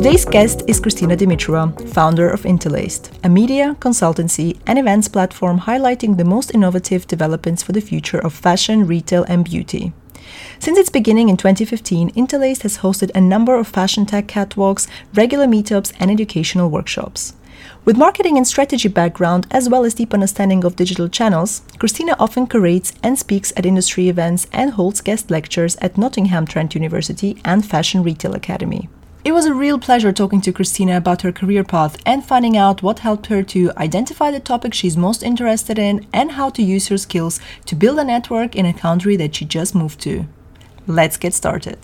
Today's guest is Christina Dimitrova, founder of Interlaced, a media, consultancy, and events platform highlighting the most innovative developments for the future of fashion, retail, and beauty. Since its beginning in 2015, Interlaced has hosted a number of fashion tech catwalks, regular meetups, and educational workshops. With marketing and strategy background, as well as deep understanding of digital channels, Christina often curates and speaks at industry events and holds guest lectures at Nottingham Trent University and Fashion Retail Academy. It was a real pleasure talking to Christina about her career path and finding out what helped her to identify the topic she's most interested in and how to use her skills to build a network in a country that she just moved to. Let's get started.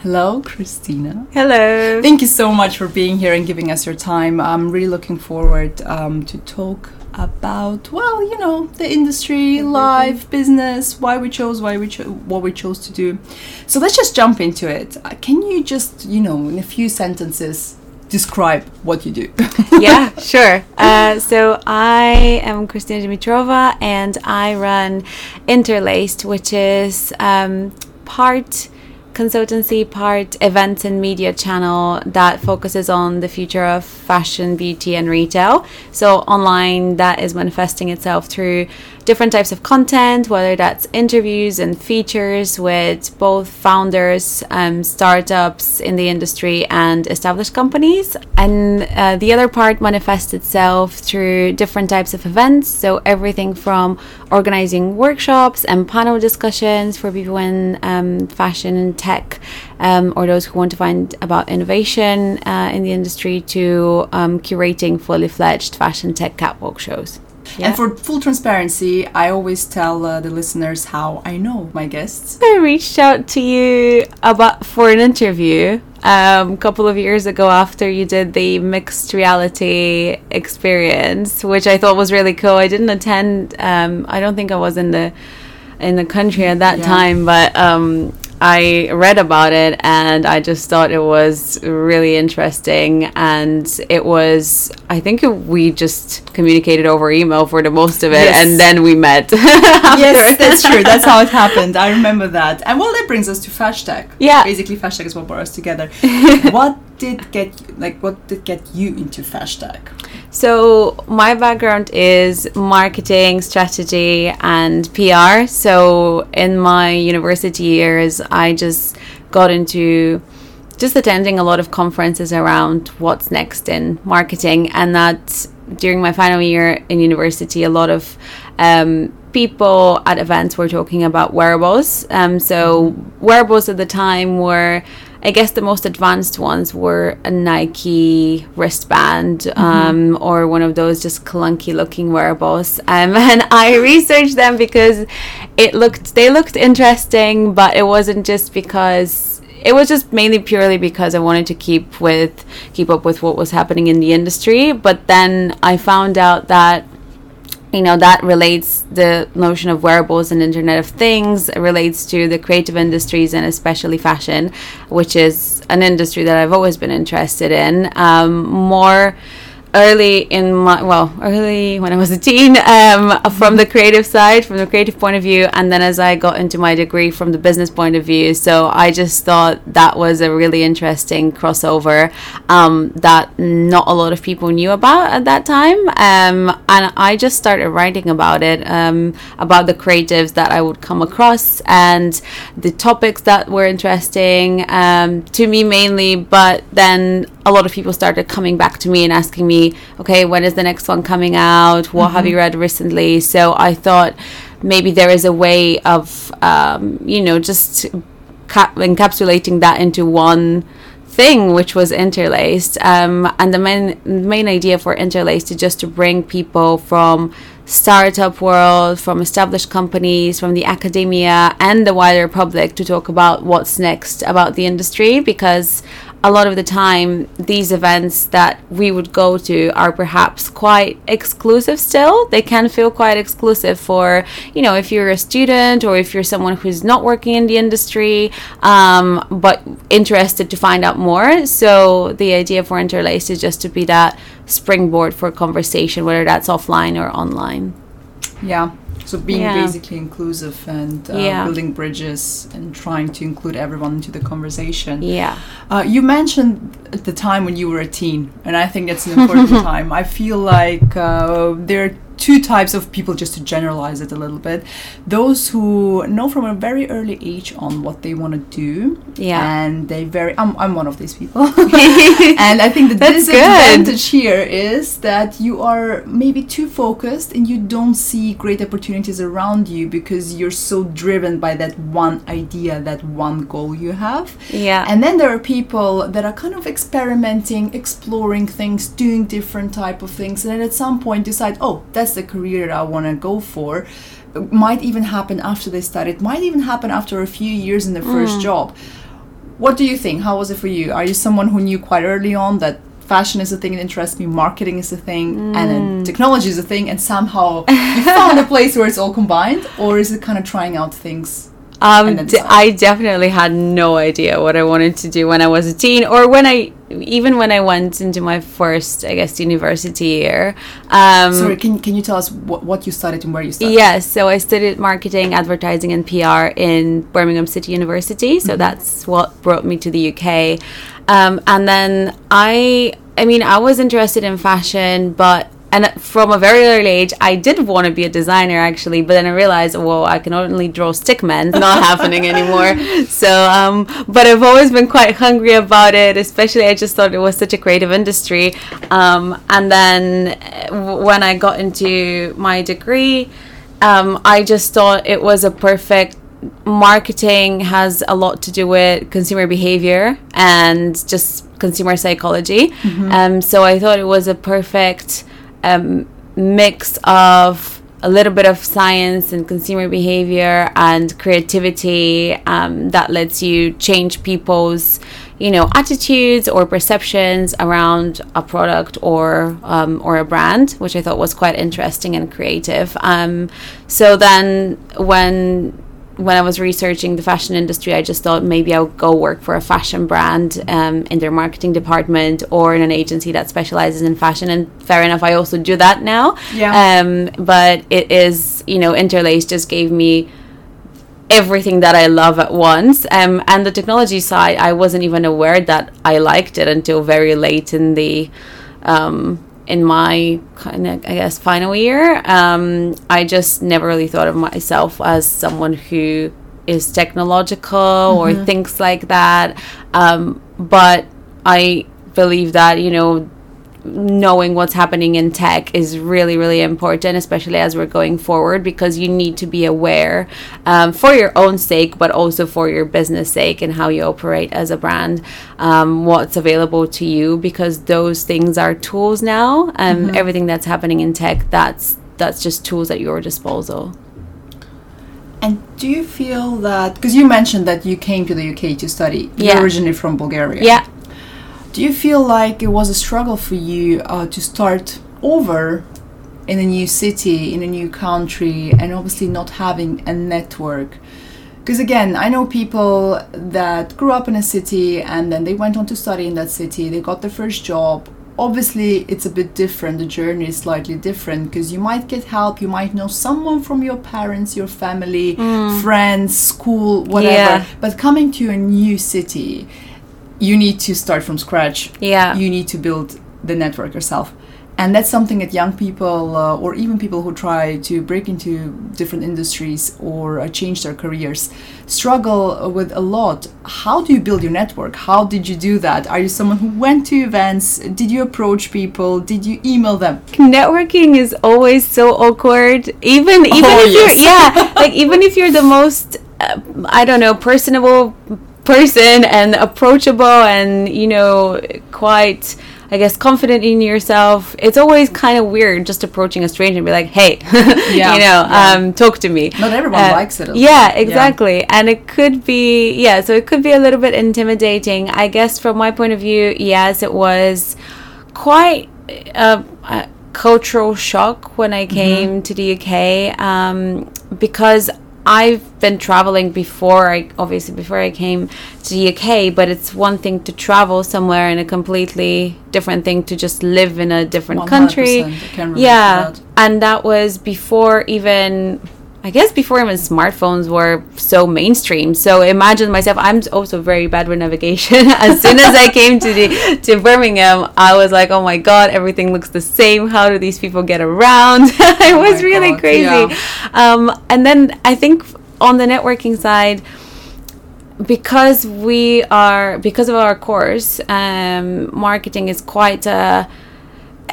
Hello, Christina. Hello. Thank you so much for being here and giving us your time. I'm really looking forward um, to talk about well you know the industry mm-hmm. life business why we chose why we chose what we chose to do. So let's just jump into it. Uh, can you just you know in a few sentences describe what you do? Yeah sure. Uh, so i am Christina Dimitrova and i run interlaced which is um, part consultancy part events and media channel that focuses on the future of fashion beauty and retail. So online that is manifesting itself through different types of content, whether that's interviews and features with both founders, um, startups in the industry, and established companies. And uh, the other part manifests itself through different types of events. So, everything from organizing workshops and panel discussions for people in um, fashion and tech, um, or those who want to find about innovation uh, in the industry, to um, curating fully fledged fashion tech catwalk shows. Yeah. And for full transparency, I always tell uh, the listeners how I know my guests. I reached out to you about for an interview um, a couple of years ago after you did the mixed reality experience, which I thought was really cool. I didn't attend. Um, I don't think I was in the in the country at that yeah. time, but um, I read about it and I just thought it was really interesting. And it was, I think we just communicated over email for the most of it yes. and then we met. yes, that's true. That's how it happened. I remember that. And well, that brings us to Fashtag. Yeah. Basically, Fashtag is what brought us together. what did get, like, what did get you into Fashtag? So, my background is marketing, strategy, and PR. So, in my university years, I just got into just attending a lot of conferences around what's next in marketing. And that during my final year in university, a lot of um, people at events were talking about wearables. Um, so, wearables at the time were I guess the most advanced ones were a Nike wristband mm-hmm. um, or one of those just clunky looking wearables. Um, and I researched them because it looked they looked interesting, but it wasn't just because it was just mainly purely because I wanted to keep with keep up with what was happening in the industry. But then I found out that you know that relates the notion of wearables and internet of things it relates to the creative industries and especially fashion which is an industry that i've always been interested in. Um, more early in my well early when i was a teen um, from the creative side from the creative point of view and then as i got into my degree from the business point of view. So i just thought that was a really interesting crossover um, that not a lot of people knew about at that time. Um, and i just started writing about it um, about the creatives that i would come across and the topics that were interesting um, to me mainly but then a lot of people started coming back to me and asking me, okay, when is the next one coming out? What mm-hmm. have you read recently? So I thought maybe there is a way of um, you know just cap- encapsulating that into one thing which was interlaced um, and the main main idea for interlaced is just to bring people from startup world from established companies from the academia and the wider public to talk about what's next about the industry because a lot of the time these events that we would go to are perhaps quite exclusive still. They can feel quite exclusive for you know if you're a student or if you're someone who's not working in the industry um, but interested to find out more. So the idea for interlace is just to be that springboard for conversation whether that's offline or online yeah so being Yeah. basically inclusive and uh, Yeah. building bridges and trying to include everyone into the conversation. yeah Uh, you mentioned at the time when you were a teen, and I think that's an important time. I feel like uh, there are two types of people, just to generalize it a little bit. Those who know from a very early age on what they want to do, Yeah. and they very. I'm, I'm one of these people, and I think the disadvantage here is that you are maybe too focused and you don't see great opportunities around you because you're so driven by that one idea, that one goal you have. yeah And then there are people that are kind of experimenting, exploring things, doing different type of things, and then at some point decide, oh, that's the career that I want to go for. It might even happen after they start. It might even happen after a few years in the first job. What do you think? How was it for you? Are you someone who knew quite early on that fashion is a thing that interests me, marketing is a thing, and then technology is a thing, and somehow you found a place where it's all combined, or is it kind of trying out things? Um, d-. I definitely had no idea what I wanted to do when I was a teen, or when I, even when I went into my first, I guess, university year. Um, Sorry, can, can you tell us what, what you studied and where you studied? Yes, so I studied marketing, advertising, and PR in Birmingham City University. So that's what brought me to the UK. Um, and then I, I mean, I was interested in fashion, but and from a very early age, I did want to be a designer actually. But then I realized, whoa, I can only draw stickmen. Not happening anymore. So, um, but I've always been quite hungry about it. Especially, I just thought it was such a creative industry. Um, and then w- when I got into my degree um, I just thought it was a perfect marketing has a lot to do with consumer behavior and just consumer psychology. Um, so I thought it was a perfect um, mix of a little bit of science and consumer behavior and creativity um, that lets you change people's you know attitudes or perceptions around a product or um, or a brand which i thought was quite interesting and creative. Um, so then when when I was researching the fashion industry, I just thought maybe I'll go work for a fashion brand um, in their marketing department or in an agency that specializes in fashion. And fair enough, I also do that now. Yeah. Um, but it is, you know, Interlace just gave me everything that I love at once. Um, and the technology side, I wasn't even aware that I liked it until very late in the. Um, in my kind of, I guess, final year, um, I just never really thought of myself as someone who is technological or thinks like that. Um, but I believe that, you know, knowing what's happening in tech is really really important especially as we're going forward because you need to be aware um, for your own sake but also for your business sake and how you operate as a brand um, what's available to you because those things are tools now um, everything that's happening in tech that's that's just tools at your disposal And do you feel that because you mentioned that you came to the UK to study, Yeah. you're originally from Bulgaria. yeah Do you feel like it was a struggle for you uh, to start over in a new city, in a new country, and obviously not having a network? Because again, I know people that grew up in a city and then they went on to study in that city, they got their first job. Obviously, it's a bit different. The journey is slightly different because you might get help, you might know someone from your parents, your family, friends, school, whatever. Yeah. But coming to a new city, you need to start from scratch. Yeah. You need to build the network yourself. And that's something that young people uh, or even people who try to break into different industries or uh, change their careers struggle with a lot. How do you build your network? How did you do that? Are you someone who went to events? Did you approach people? Did you email them? Networking is always so awkward. Even even Oh, if yes. you're yeah like even if you're the most uh, i don't know personable person and approachable and you know quite i guess confident in yourself it's always kind of weird just approaching a stranger and be like hey Yeah, you know yeah. um talk to me. Not everyone Uh, likes it as yeah well. exactly. And it could be yeah so it could be a little bit intimidating. I guess from my point of view yes it was quite a, a cultural shock when i came to the uk um, because I've been traveling before I obviously before I came to the UK, but it's one thing to travel somewhere and a completely different thing to just live in a different country. 100%, I can relate to Yeah, that. and that was before even I guess before even smartphones were so mainstream. So imagine myself. I'm also very bad with navigation. as soon as I came to the to Birmingham, I was like, "Oh my god, everything looks the same. How do these people get around?" it Oh was really God, crazy. yeah. Um, and then I think on the networking side, because we are because of our course, um, marketing is quite a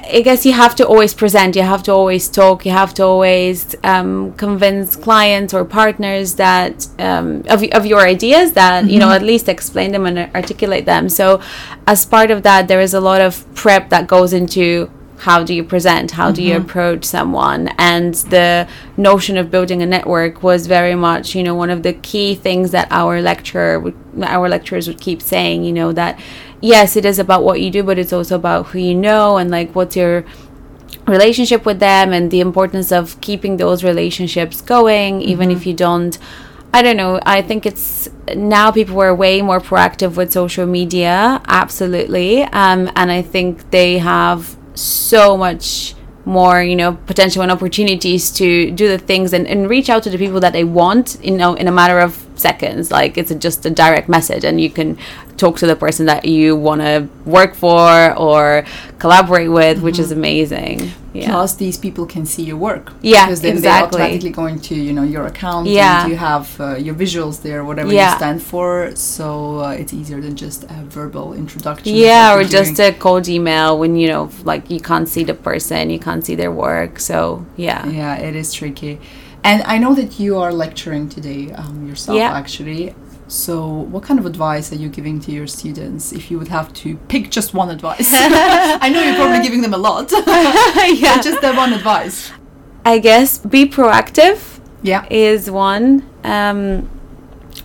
I guess you have to always present, you have to always talk, you have to always um, convince clients or partners that um, of, of your ideas that you know at least explain them and articulate them. So, as part of that, there is a lot of prep that goes into how do you present, how do you approach someone, and the notion of building a network was very much you know one of the key things that our lecturer would, our lecturers would keep saying. You know that yes, it is about what you do, but it's also about who you know and like what's your relationship with them and the importance of keeping those relationships going, even if you don't. I don't know. I think it's now people were way more proactive with social media, absolutely. Um, and I think they have so much more, you know, potential and opportunities to do the things and, and reach out to the people that they want, you know, in a matter of seconds. Like it's a, just a direct message, and you can talk to the person that you want to work for or collaborate with, which is amazing. Yeah. Plus, these people can see your work. Yeah, because then exactly. they're automatically going to you know your account. Yeah. and you have uh, your visuals there, whatever Yeah. you stand for. So uh, it's easier than just a verbal introduction. yeah, or just a cold email when you know, like you can't see the person, you can't see their work. So yeah, Yeah, it is tricky. And I know that you are lecturing today um, yourself, Yeah. actually. So, what kind of advice are you giving to your students if you would have to pick just one advice? I know you're probably giving them a lot, yeah. just that one advice. I guess be proactive. Yeah. is one um,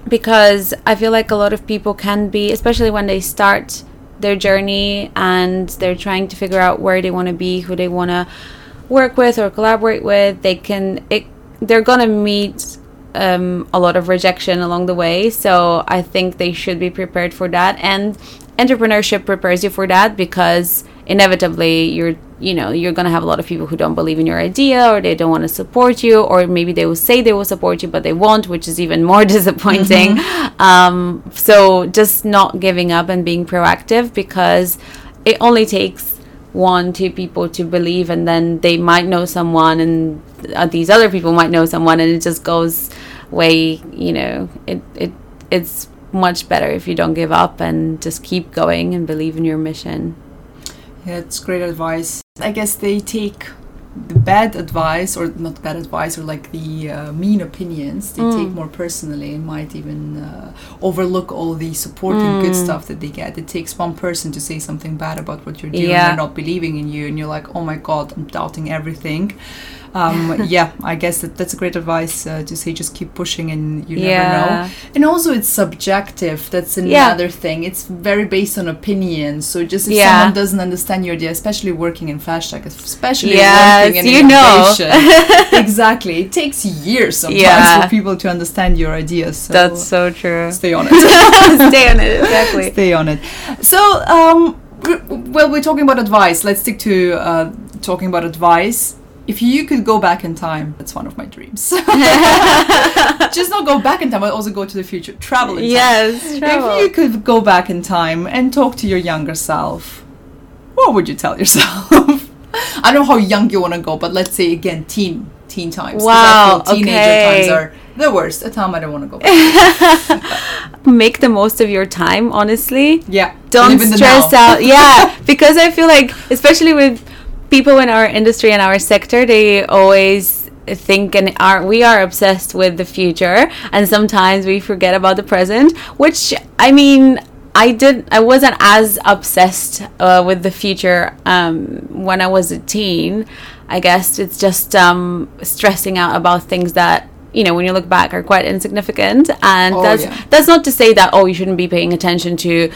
because I feel like a lot of people can be, especially when they start their journey and they're trying to figure out where they want to be, who they want to work with or collaborate with. They can it, they're gonna meet um, a lot of rejection along the way. So I think they should be prepared for that. And entrepreneurship prepares you for that because inevitably you're you know you're gonna have a lot of people who don't believe in your idea or they don't want to support you or maybe they will say they will support you but they won't which is even more disappointing um, so just not giving up and being proactive because it only takes one two people to believe and then they might know someone and uh, these other people might know someone and it just goes way you know it, it it's much better if you don't give up and just keep going and believe in your mission Yeah, it's great advice. I guess they take the bad advice, or not bad advice, or like the uh, mean opinions, they take more personally and might even uh, overlook all the supporting good stuff that they get. It takes one person to say something bad about what you're doing, Yeah. they're not believing in you, and you're like, oh my god, I'm doubting everything. Um, yeah, I guess that that's a great advice uh, to say just keep pushing and you never Yeah. know. And also, it's subjective. That's Yeah. another thing. It's very based on opinion. So just if Yeah. someone doesn't understand your idea, especially working in tech, especially Yes, working in you know. exactly. It takes years sometimes Yeah. for people to understand your ideas. So that's so true stay on it. stay on it exactly stay on it. So, um, well, we're talking about advice. Let's stick to uh, talking about advice. If you could go back in time, that's one of my dreams. Just not go back in time, but also go to the future. Travel in time. yes travel. If you could go back in time and talk to your younger self, what would you tell yourself? I don't know how young you want to go, but let's say again, teen teen times. Wow, teenager okay. times are the worst. A time I don't want to go back. Make the most of your time, honestly. yeah. don't Live in the stress out yeah because i feel like especially with people in our industry and our sector they always think and are we are obsessed with the future and sometimes we forget about the present which i mean i did i wasn't as obsessed uh, with the future um, when i was a teen i guess it's just um, stressing out about things that you know when you look back are quite insignificant and Oh, that's yeah. that's not to say that oh you shouldn't be paying attention to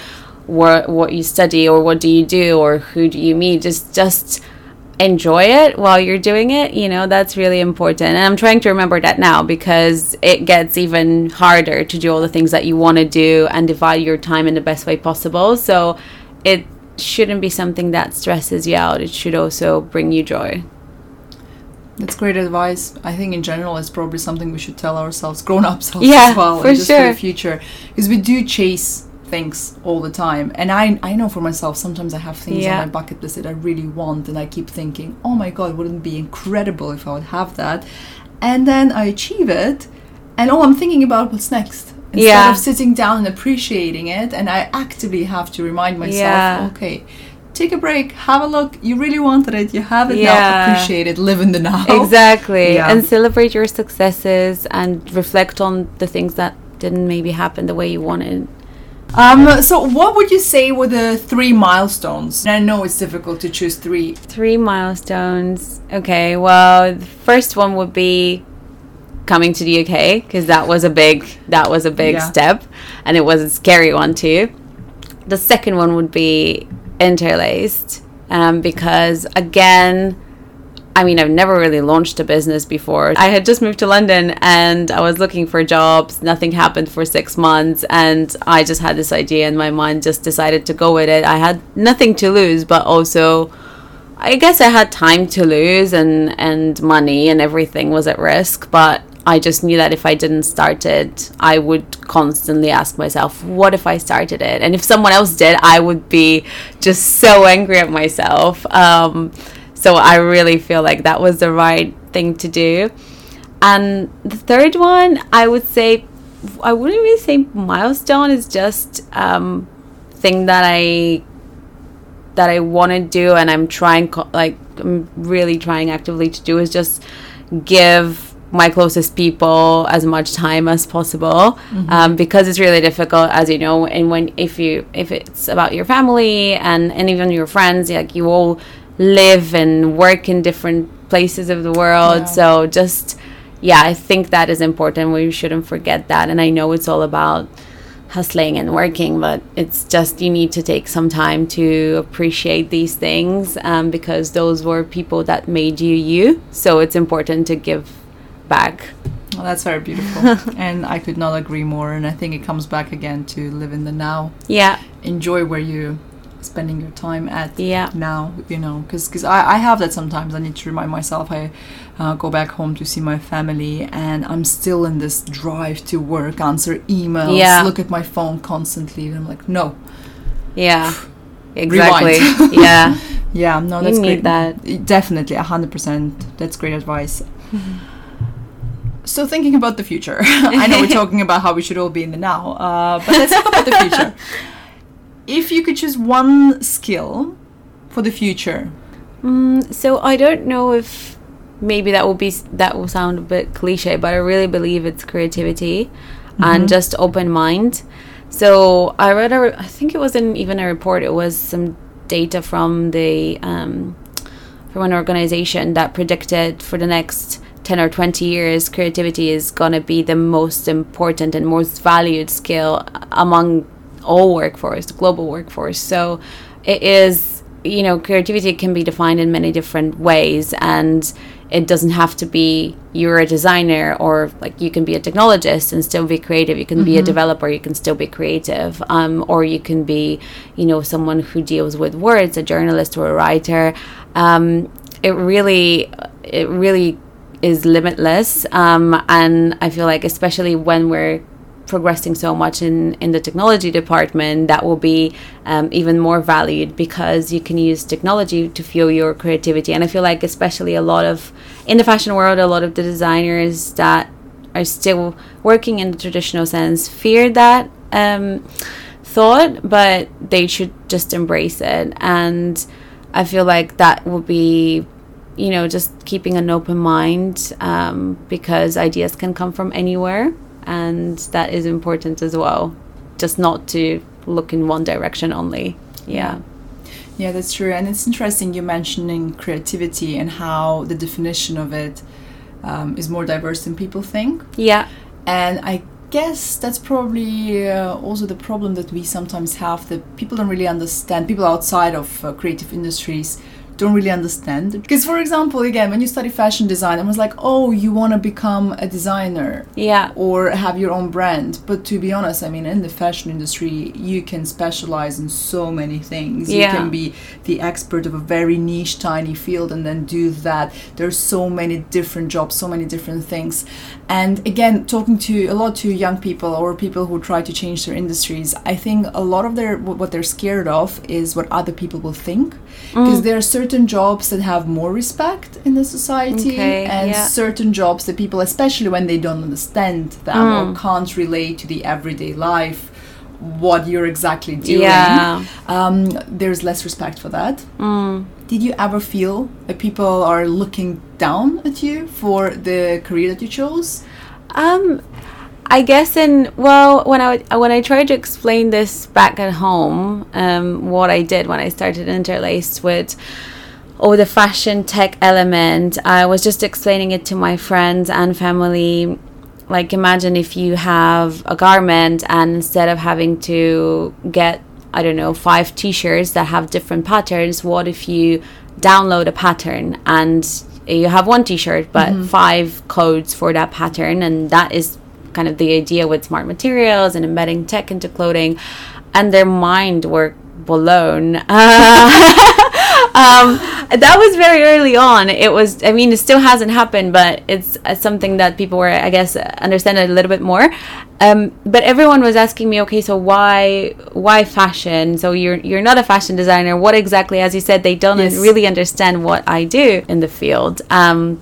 what what you study or what do you do or who do you meet just just enjoy it while you're doing it you know that's really important. And i'm trying to remember that now because it gets even harder to do all the things that you want to do and divide your time in the best way possible. So it shouldn't be something that stresses you out. It should also bring you joy. That's great advice. I think in general, it's probably something we should tell ourselves, grown ups, Yeah, as well, for just for the future, because we do chase things all the time. And I, I know for myself, sometimes I have things Yeah. on my bucket list that I really want, and I keep thinking, oh my god, wouldn't it be incredible if I would have that? And then I achieve it, and oh, I'm thinking about what's next. Instead Yeah. of sitting down and appreciating it, and I actively have to remind myself, Yeah. okay, take a break, have a look. You really wanted it, you have it now. Yeah. Appreciate it, live in the now. exactly Yeah. and celebrate your successes and reflect on the things that didn't maybe happen the way you wanted Um, so what would you say were the three milestones? And I know it's difficult to choose three. Three milestones. Okay, well, the first one would be coming to the UK because that was a big that was a big Yeah. step, and it was a scary one too. The second one would be interlaced um, because again. I mean, I've never really launched a business before. I had just moved to London and I was looking for jobs. Nothing happened for six months. And I just had this idea in my mind, just decided to go with it. I had nothing to lose, but also I guess I had time to lose and and money and everything was at risk, but I just knew that if I didn't start it, I would constantly ask myself, what if I started it? And if someone else did, I would be just so angry at myself. Um, so I really feel like that was the right thing to do. And the third one, I would say, I wouldn't really say milestone is just um, thing that I that I want to do and I'm trying like I'm really trying actively to do is just give my closest people as much time as possible um, because it's really difficult as you know and when if you if it's about your family and and even your friends like you all live and work in different places of the world Yeah. so just yeah I think that is important we shouldn't forget that and I know it's all about hustling and working, but it's just you need to take some time to appreciate these things um, because those were people that made you you. So it's important to give back. Well, that's very beautiful. and I could not agree more. And I think it comes back again to live in the now. Yeah, Enjoy where you spending your time at Yeah. now, you know, because because I, I have that sometimes. I need to remind myself. I uh, go back home to see my family and I'm still in this drive to work, answer emails, Yeah. look at my phone constantly. And I'm like, no, yeah, exactly. Yeah, Yeah, no, You that's need great. that. Definitely, hundred percent. That's great advice. So thinking about the future, I know we're talking about how we should all be in the now, uh, but let's talk about the future. If you could choose one skill for the future, Mm, so I don't know if maybe that will be that will sound a bit cliche, but I really believe it's creativity and just open mind. So I read a, re- I think it wasn't even a report. It was some data from the um, from an organization that predicted for the next 10 or 20 years creativity is going to be the most important and most valued skill among all workforce the global workforce. So it is you know creativity can be defined in many different ways and it doesn't have to be you're a designer or like you can be a technologist and still be creative. You can be a developer you can still be creative um, or you can be you know someone who deals with words a journalist or a writer. Um, it really it really is limitless um, and i feel like especially when we're progressing so much in in the technology department that will be um, even more valued because you can use technology to fuel your creativity. And i feel like especially a lot of in the fashion world a lot of the designers that are still working in the traditional sense fear that um, thought but they should just embrace it. And i feel like that will be you know just keeping an open mind um, because ideas can come from anywhere and that is important as well. Just not to look in one direction only. Yeah. Yeah that's true. And it's interesting you mentioning creativity and how the definition of it um, is more diverse than people think. Yeah. And i guess that's probably uh, also the problem that we sometimes have that people don't really understand people outside of uh, creative industries don't really understand. Because, for example, again, when you study fashion design, I was like, oh, you want to become a designer. Yeah. Or have your own brand. But to be honest, I mean, in the fashion industry, you can specialize in so many things. Yeah. You can be the expert of a very niche, tiny field and then do that. There's so many different jobs, so many different things. And again, talking to a lot to young people or people who try to change their industries, I think a lot of their what they're scared of is what other people will think. Because mm. there are certain jobs that have more respect in the society okay, and yeah. certain jobs that people, especially when they don't understand them mm. or can't relate to the everyday life, what you're exactly doing. Yeah. Um, there's less respect for that. Mm. Did you ever feel that people are looking down at you for the career that you chose? Um, I guess in well when I when I tried to explain this back at home, um, what I did when I started interlaced with oh the fashion tech element, I was just explaining it to my friends and family. Like imagine if you have a garment and instead of having to get I don't know five t-shirts that have different patterns, what if you download a pattern and you have one t-shirt but mm-hmm. five codes for that pattern and that is kind of the idea with smart materials and embedding tech into clothing, and their mind were blown. Uh, um, that was very early on. It was, I mean, it still hasn't happened, but it's uh, something that people were, I guess, understand a little bit more. Um, but everyone was asking me, okay, so why, why fashion? So you're you're not a fashion designer. What exactly? As you said, they don't yes. really understand what I do in the field. Um,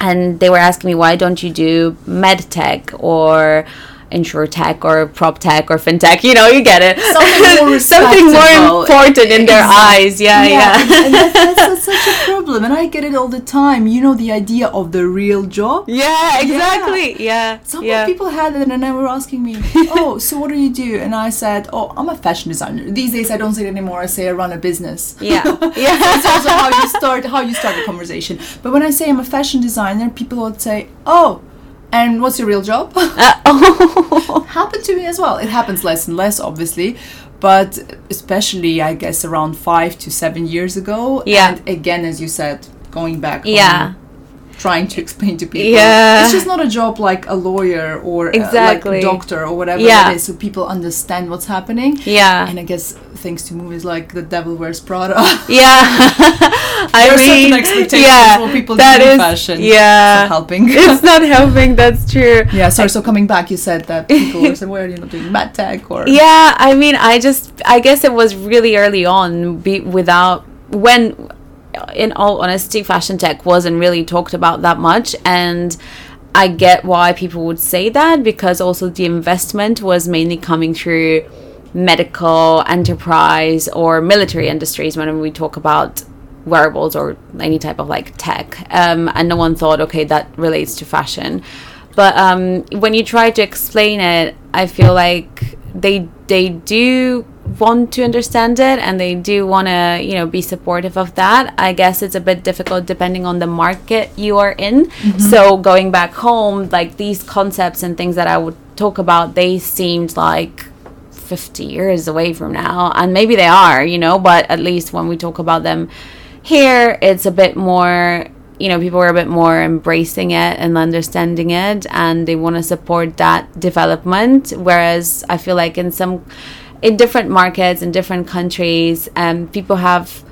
and they were asking me why don't you do med tech or insure tech or prop tech or fintech you know you get it. Something more, something more important in their eyes. Yeah yeah, yeah. and that's, that's, such a problem and i get it all the time. You know the idea of the real job? Yeah exactly. Yeah, yeah. some yeah. people had it and they were asking me oh so what do you do? And i said oh i'm a fashion designer. These days i don't say it anymore. I say i run a business. Yeah yeah. That's also how you start how you start a conversation. But when i say i'm a fashion designer people would say oh and what's your real job? Uh, oh. Happened to me as well. It happens less and less, obviously, but especially, I guess, around five to seven years ago. Yeah. And again, as you said, going back. Yeah. Trying to explain to people. Yeah. It's just not a job like a lawyer or exactly. uh, like a doctor or whatever yeah. it is, so people understand what's happening. Yeah. And I guess things to movies like The Devil Wears Prada. Yeah. I there mean, certain expectations yeah, what people that in fashion. Yeah. It's not helping. it's not helping, that's true. Yeah, sorry, so coming back, you said that people were saying, why are you not doing med tech or... Yeah, I mean, I just, I guess it was really early on be, without, when in all honesty, fashion tech wasn't really talked about that much. And I get why people would say that because also the investment was mainly coming through medical enterprise or military industries when we talk about wearables or any type of like tech. Um, and no one thought, okay, that relates to fashion. But um, when you try to explain it, I feel like they they do want to understand it and they do want to you know be supportive of that i guess it's a bit difficult depending on the market you are in mm-hmm. so going back home like these concepts and things that i would talk about they seemed like 50 years away from now and maybe they are you know but at least when we talk about them here it's a bit more you know people are a bit more embracing it and understanding it and they want to support that development whereas i feel like in some in different markets in different countries um, people have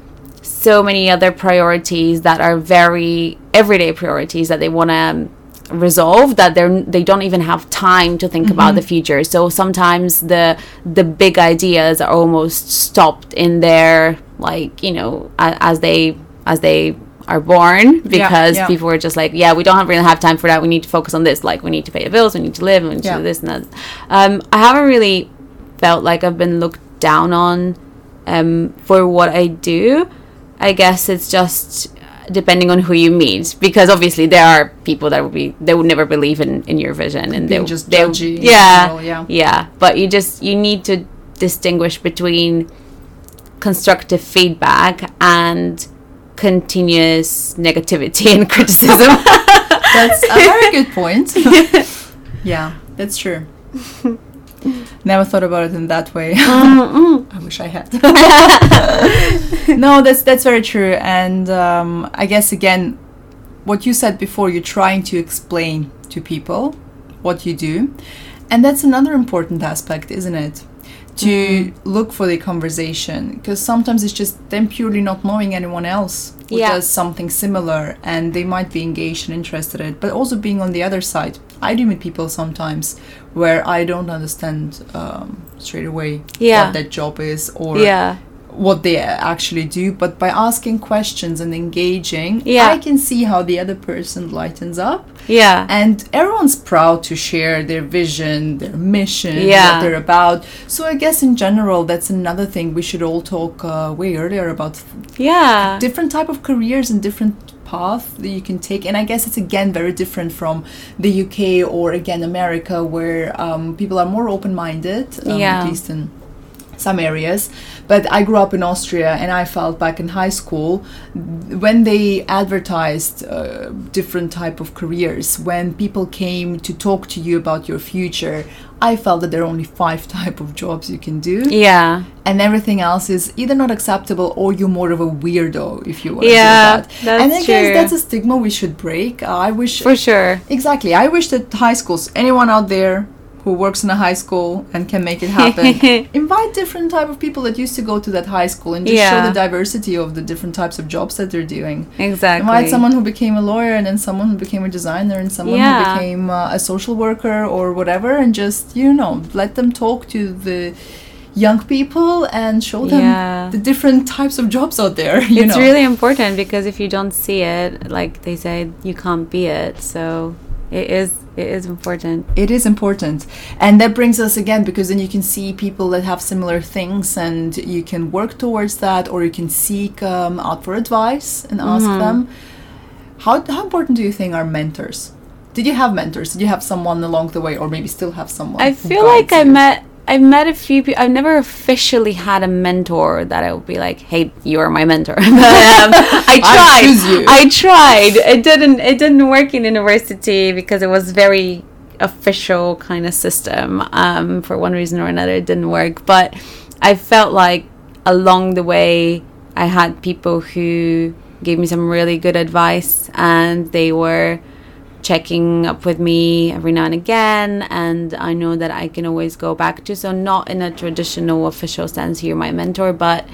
so many other priorities that are very everyday priorities that they want to resolve that they're they don't even have time to think about the future. So sometimes the the big ideas are almost stopped in their like you know a, as they as they are born because yeah. people are just like yeah we don't have, really have time for that. We need to focus on this. Like we need to pay the bills. We need to live. We need to Yeah. do this and that. Um, i haven't really felt like i've been looked down on um, for what i do i guess it's just depending on who you meet because obviously there are people that would be they would never believe in in your vision and Being they just they- judgy yeah general, yeah. yeah but you just you need to distinguish between constructive feedback and continuous negativity and criticism That's a very good point. yeah, that's true. Never thought about it in that way. I wish I had. no, that's that's very true, and um, I guess again, what you said before, you're trying to explain to people what you do, and that's another important aspect, isn't it? To look for the conversation, because sometimes it's just them purely not knowing anyone else who Yeah. does something similar, and they might be engaged and interested in it, but also being on the other side. I do meet people sometimes where I don't understand um, straight away Yeah. what that job is or yeah what they actually do, but by asking questions and engaging, Yeah. I can see how the other person lightens up. yeah And everyone's proud to share their vision, their mission, Yeah. what they're about. So I guess in general, that's another thing we should all talk uh, way earlier about yeah different type of careers and different path that you can take and i guess it's again very different from the uk or again america where um, people are more open-minded um, Yeah. at least in some areas but i grew up in austria and i felt back in high school when they advertised uh, different type of careers when people came to talk to you about your future i felt that there are only five type of jobs you can do yeah and everything else is either not acceptable or you're more of a weirdo if you want to Yeah, do that. that's and I true. guess that's a stigma we should break. I wish for sure exactly. I wish that high schools, anyone out there who works in a high school and can make it happen, invite different type of people that used to go to that high school and just show the diversity of the different types of jobs that they're doing. exactly Invite someone who became a lawyer and then someone who became a designer and someone Yeah. who became uh, a social worker or whatever and just you know let them talk to the young people and show them Yeah. the different types of jobs out there you it's know really important because if you don't see it like they say you can't be it so it is it is important. It is important. And that brings us again because then you can see people that have similar things and you can work towards that or you can seek um, out for advice and ask Mm-hmm. them. How, how important do you think are mentors? Did you have mentors? Did you have someone along the way or maybe still have someone I feel like guides I you? met I met a few people. I've never officially had a mentor that I would be like, "Hey, you are my mentor." but, um, I tried. you. I tried. It didn't. It didn't work in university because it was very official kind of system. Um, for one reason or another, it didn't work. But I felt like along the way, I had people who gave me some really good advice, and they were checking up with me every now and again and i know that i can always go back to so not in a traditional official sense you're my mentor but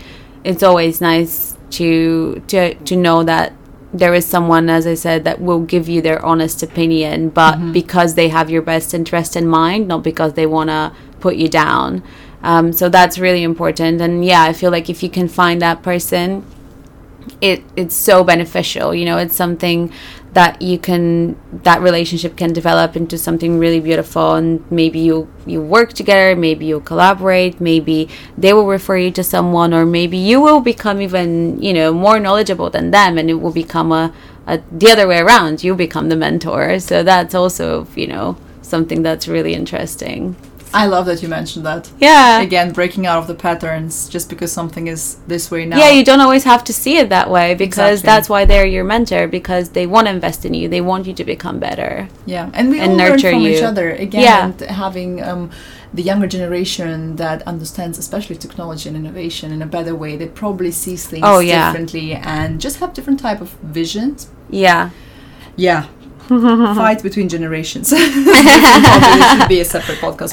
it's always nice to to to know that there is someone as i said that will give you their honest opinion but because they have your best interest in mind not because they want to put you down. Um, so that's really important and yeah i feel like if you can find that person it it's so beneficial you know it's something that you can that relationship can develop into something really beautiful. And maybe you you work together maybe you collaborate maybe they will refer you to someone or maybe you will become even you know more knowledgeable than them and it will become a, a the other way around. You become the mentor. So that's also you know something that's really interesting i love that you mentioned that yeah again breaking out of the patterns just because something is this way now Yeah, you don't always have to see it that way because Exactly. that's why they're your mentor because they want to invest in you. They want you to become better. Yeah, and we and all learn from each other again. Yeah. And having um, the younger generation that understands, especially technology and innovation, in a better way, they probably sees things Oh, yeah. differently and just have different type of visions. Yeah. Yeah. Fight between generations. probably there should be a separate podcast.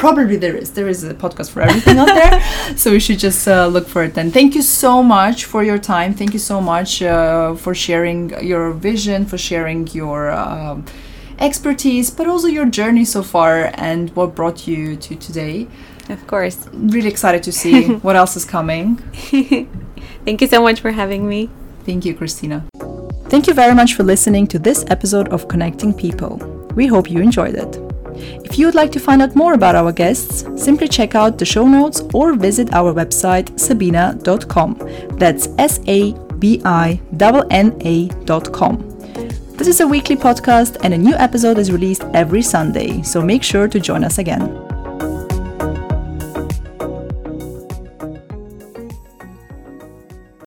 Probably there is. There is a podcast for everything out there. So we should just uh, look for it then. Thank you so much for your time. Thank you so much uh, for sharing your vision, for sharing your. um expertise, but also your journey so far and what brought you to today. Of course. Really excited to see what else is coming. Thank you so much for having me. Thank you, Christina. Thank you very much for listening to this episode of Connecting People. We hope you enjoyed it. If you would like to find out more about our guests, simply check out the show notes or visit our website sabina.com. That's S A B I N A.com. This is a weekly podcast, and a new episode is released every Sunday, so make sure to join us again.